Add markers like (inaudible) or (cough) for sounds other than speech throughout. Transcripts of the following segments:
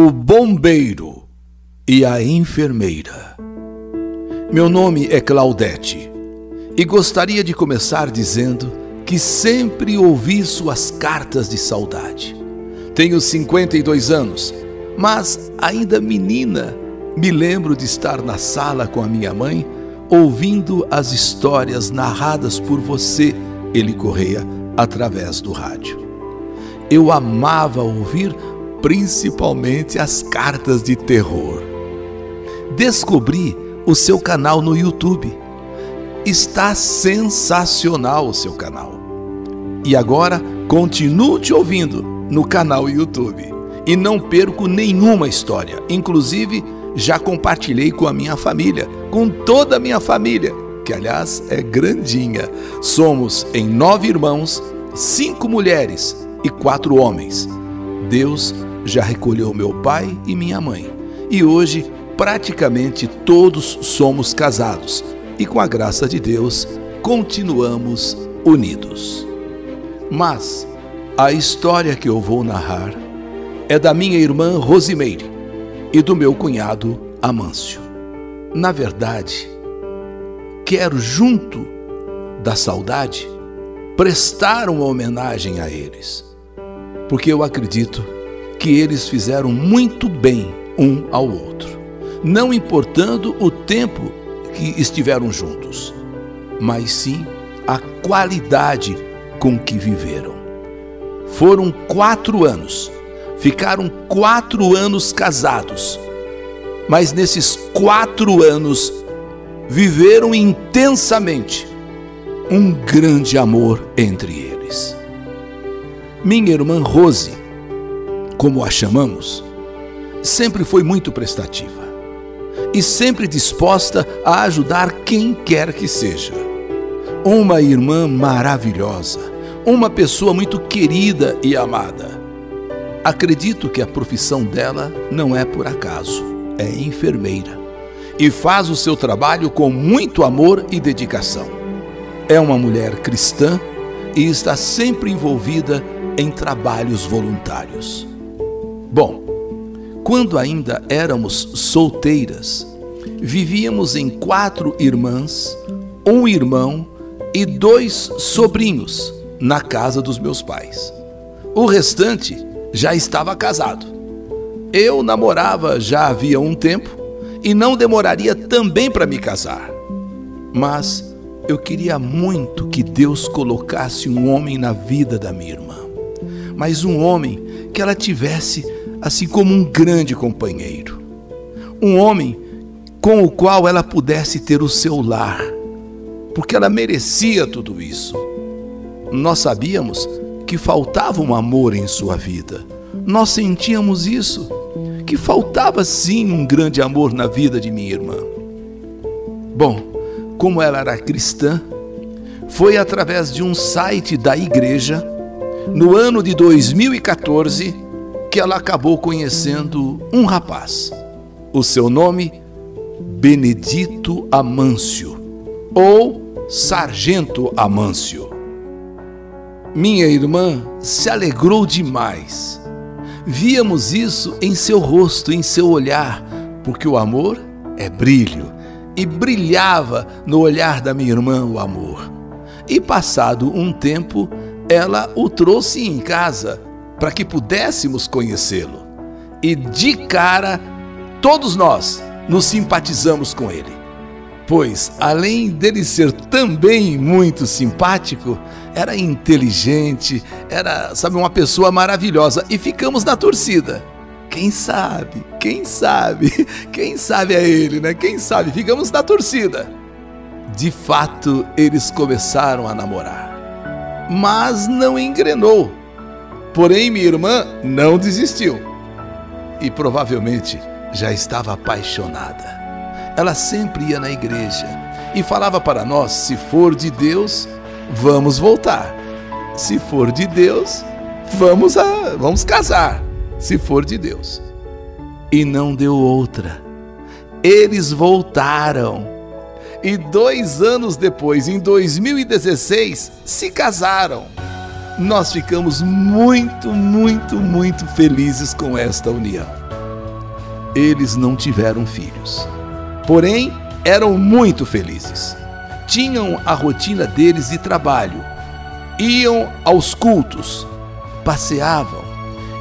o bombeiro e a enfermeira. Meu nome é Claudete e gostaria de começar dizendo que sempre ouvi suas cartas de saudade. Tenho 52 anos, mas ainda menina, me lembro de estar na sala com a minha mãe ouvindo as histórias narradas por você, Eli Correia, através do rádio. Eu amava ouvir principalmente as cartas de terror. Descobri o seu canal no YouTube. Está sensacional o seu canal. E agora continuo te ouvindo no canal YouTube. E não perco nenhuma história. Inclusive, já compartilhei com a minha família, com toda a minha família, que aliás é grandinha. Somos em nove irmãos, cinco mulheres e quatro homens. Deus já recolheu meu pai e minha mãe. E hoje, praticamente todos somos casados e, com a graça de Deus, continuamos unidos. Mas a história que eu vou narrar é da minha irmã Rosimeire e do meu cunhado Amâncio. Na verdade, quero, junto da saudade, prestar uma homenagem a eles, porque eu acredito que eles fizeram muito bem um ao outro, não importando o tempo que estiveram juntos, mas sim a qualidade com que viveram. Foram quatro anos, ficaram quatro anos casados, mas nesses quatro anos viveram intensamente um grande amor entre eles. Minha irmã Rose como a chamamos, sempre foi muito prestativa e sempre disposta a ajudar quem quer que seja. Uma irmã maravilhosa, uma pessoa muito querida e amada. Acredito que a profissão dela não é por acaso, é enfermeira e faz o seu trabalho com muito amor e dedicação. É uma mulher cristã e está sempre envolvida em trabalhos voluntários. Bom, quando ainda éramos solteiras, vivíamos em quatro irmãs, um irmão e dois sobrinhos na casa dos meus pais. O restante já estava casado. Eu namorava já havia um tempo e não demoraria também para me casar. Mas eu queria muito que Deus colocasse um homem na vida da minha irmã. Mas um homem que ela tivesse assim como um grande companheiro. Um homem com o qual ela pudesse ter o seu lar, porque ela merecia tudo isso. Nós sabíamos que faltava um amor em sua vida. Nós sentíamos isso, que faltava sim um grande amor na vida de minha irmã. Bom, como ela era cristã, foi através de um site da igreja, no ano de 2014, que ela acabou conhecendo um rapaz. O seu nome, Benedito Amâncio, ou Sargento Amâncio. Minha irmã se alegrou demais. Víamos isso em seu rosto, em seu olhar, porque o amor é brilho, e brilhava no olhar da minha irmã o amor. E passado um tempo, ela o trouxe em casa para que pudéssemos conhecê-lo. E de cara, todos nós nos simpatizamos com ele. Pois, além dele ser também muito simpático, era inteligente, era, sabe, uma pessoa maravilhosa e ficamos na torcida. Quem sabe? Quem sabe? (laughs) Quem sabe é ele, né? Quem sabe? Ficamos na torcida. De fato, eles começaram a namorar. Mas não engrenou Porém, minha irmã não desistiu e provavelmente já estava apaixonada. Ela sempre ia na igreja e falava para nós: se for de Deus, vamos voltar. Se for de Deus, vamos a, vamos casar. Se for de Deus. E não deu outra. Eles voltaram. E dois anos depois, em 2016, se casaram nós ficamos muito, muito, muito felizes com esta união. eles não tiveram filhos. Porém, eram muito felizes. Tinham a rotina deles de trabalho, iam aos cultos, passeavam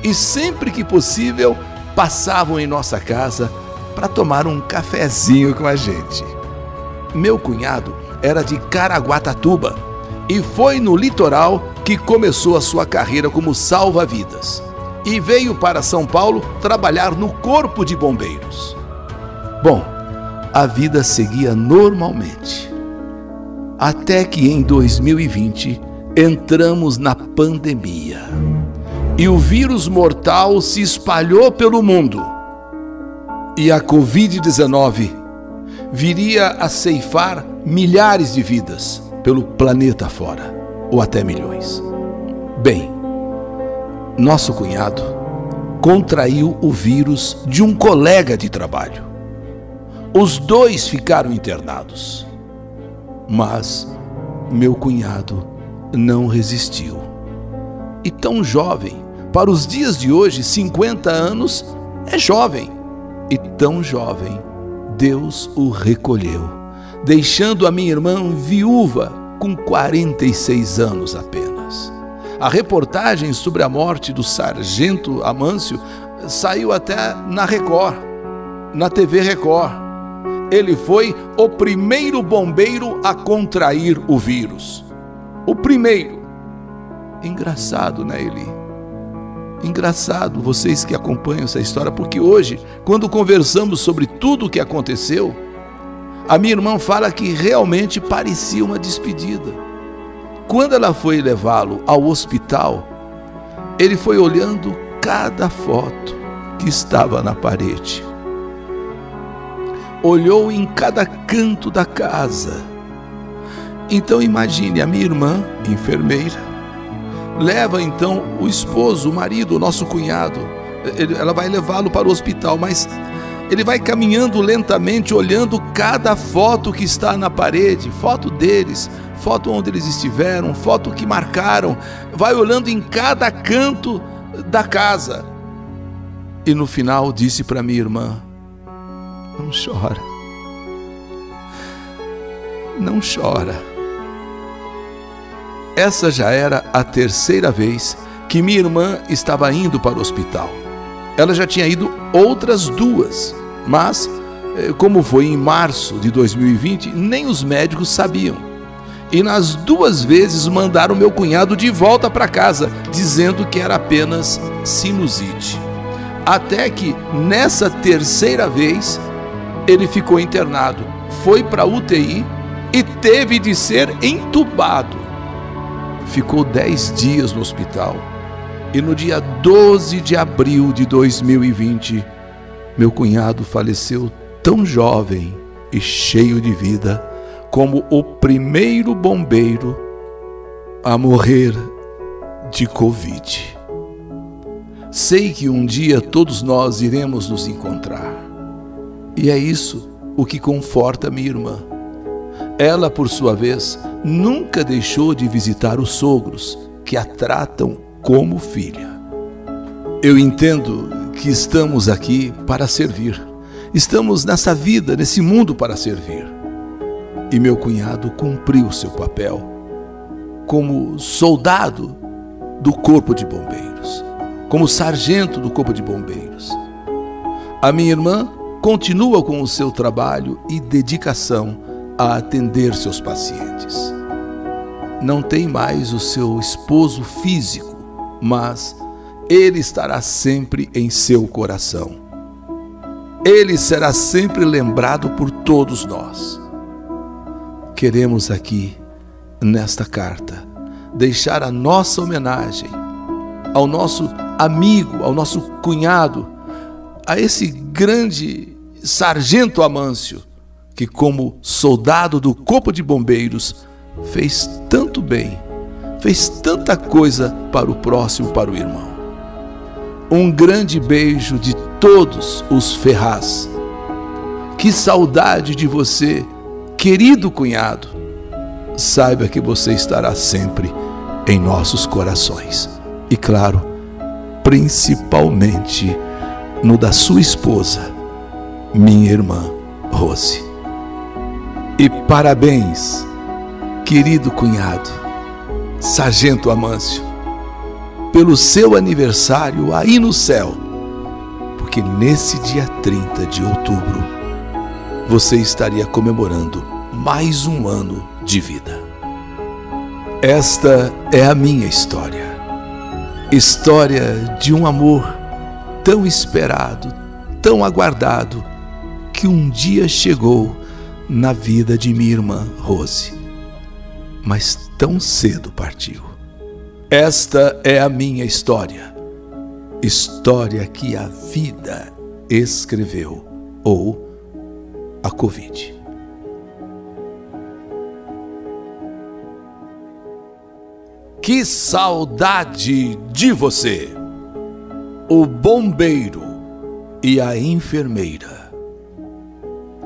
e sempre que possível passavam em nossa casa para tomar um cafezinho com a gente. Meu cunhado era de Caraguatatuba e foi no litoral que começou a sua carreira como salva-vidas e veio para São Paulo trabalhar no Corpo de Bombeiros. Bom, a vida seguia normalmente. Até que em 2020 entramos na pandemia e o vírus mortal se espalhou pelo mundo. E a Covid-19 viria a ceifar milhares de vidas pelo planeta fora, ou até milhões. Bem, nosso cunhado contraiu o vírus de um colega de trabalho. Os dois ficaram internados. Mas meu cunhado não resistiu. E tão jovem, para os dias de hoje, 50 anos, é jovem. E tão jovem, Deus o recolheu, deixando a minha irmã viúva com 46 anos apenas. A reportagem sobre a morte do sargento Amâncio saiu até na Record, na TV Record. Ele foi o primeiro bombeiro a contrair o vírus. O primeiro. Engraçado, né, Eli? Engraçado vocês que acompanham essa história, porque hoje, quando conversamos sobre tudo o que aconteceu, a minha irmã fala que realmente parecia uma despedida. Quando ela foi levá-lo ao hospital, ele foi olhando cada foto que estava na parede. Olhou em cada canto da casa. Então imagine a minha irmã, enfermeira, leva então o esposo, o marido, o nosso cunhado. Ela vai levá-lo para o hospital, mas ele vai caminhando lentamente, olhando cada foto que está na parede, foto deles, foto onde eles estiveram, foto que marcaram, vai olhando em cada canto da casa. E no final disse para minha irmã: Não chora. Não chora. Essa já era a terceira vez que minha irmã estava indo para o hospital. Ela já tinha ido outras duas, mas, eh, como foi em março de 2020, nem os médicos sabiam. E nas duas vezes mandaram meu cunhado de volta para casa, dizendo que era apenas sinusite. Até que, nessa terceira vez, ele ficou internado, foi para UTI e teve de ser entubado ficou dez dias no hospital. E no dia 12 de abril de 2020, meu cunhado faleceu tão jovem e cheio de vida como o primeiro bombeiro a morrer de Covid. Sei que um dia todos nós iremos nos encontrar. E é isso o que conforta minha irmã. Ela, por sua vez, nunca deixou de visitar os sogros, que a tratam como filha. Eu entendo que estamos aqui para servir. Estamos nessa vida, nesse mundo para servir. E meu cunhado cumpriu seu papel como soldado do Corpo de Bombeiros, como sargento do Corpo de Bombeiros. A minha irmã continua com o seu trabalho e dedicação a atender seus pacientes. Não tem mais o seu esposo físico, mas ele estará sempre em seu coração. Ele será sempre lembrado por todos nós. Queremos aqui, nesta carta, deixar a nossa homenagem ao nosso amigo, ao nosso cunhado, a esse grande sargento Amâncio, que, como soldado do Corpo de Bombeiros, fez tanto bem, fez tanta coisa para o próximo, para o irmão. Um grande beijo de todos os Ferraz. Que saudade de você, querido cunhado. Saiba que você estará sempre em nossos corações. E claro, principalmente no da sua esposa, minha irmã Rose. E parabéns, querido cunhado, Sargento Amâncio, pelo seu aniversário aí no céu, porque nesse dia 30 de outubro você estaria comemorando mais um ano de vida. Esta é a minha história. História de um amor tão esperado, tão aguardado, que um dia chegou na vida de minha irmã Rose, mas tão cedo partiu. Esta é a minha história, história que a vida escreveu, ou a Covid. Que saudade de você! O bombeiro e a enfermeira.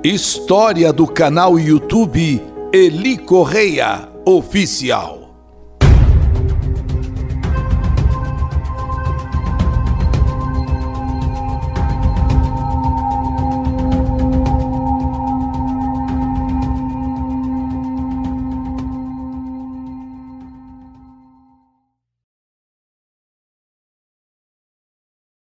História do canal YouTube Eli Correia Oficial.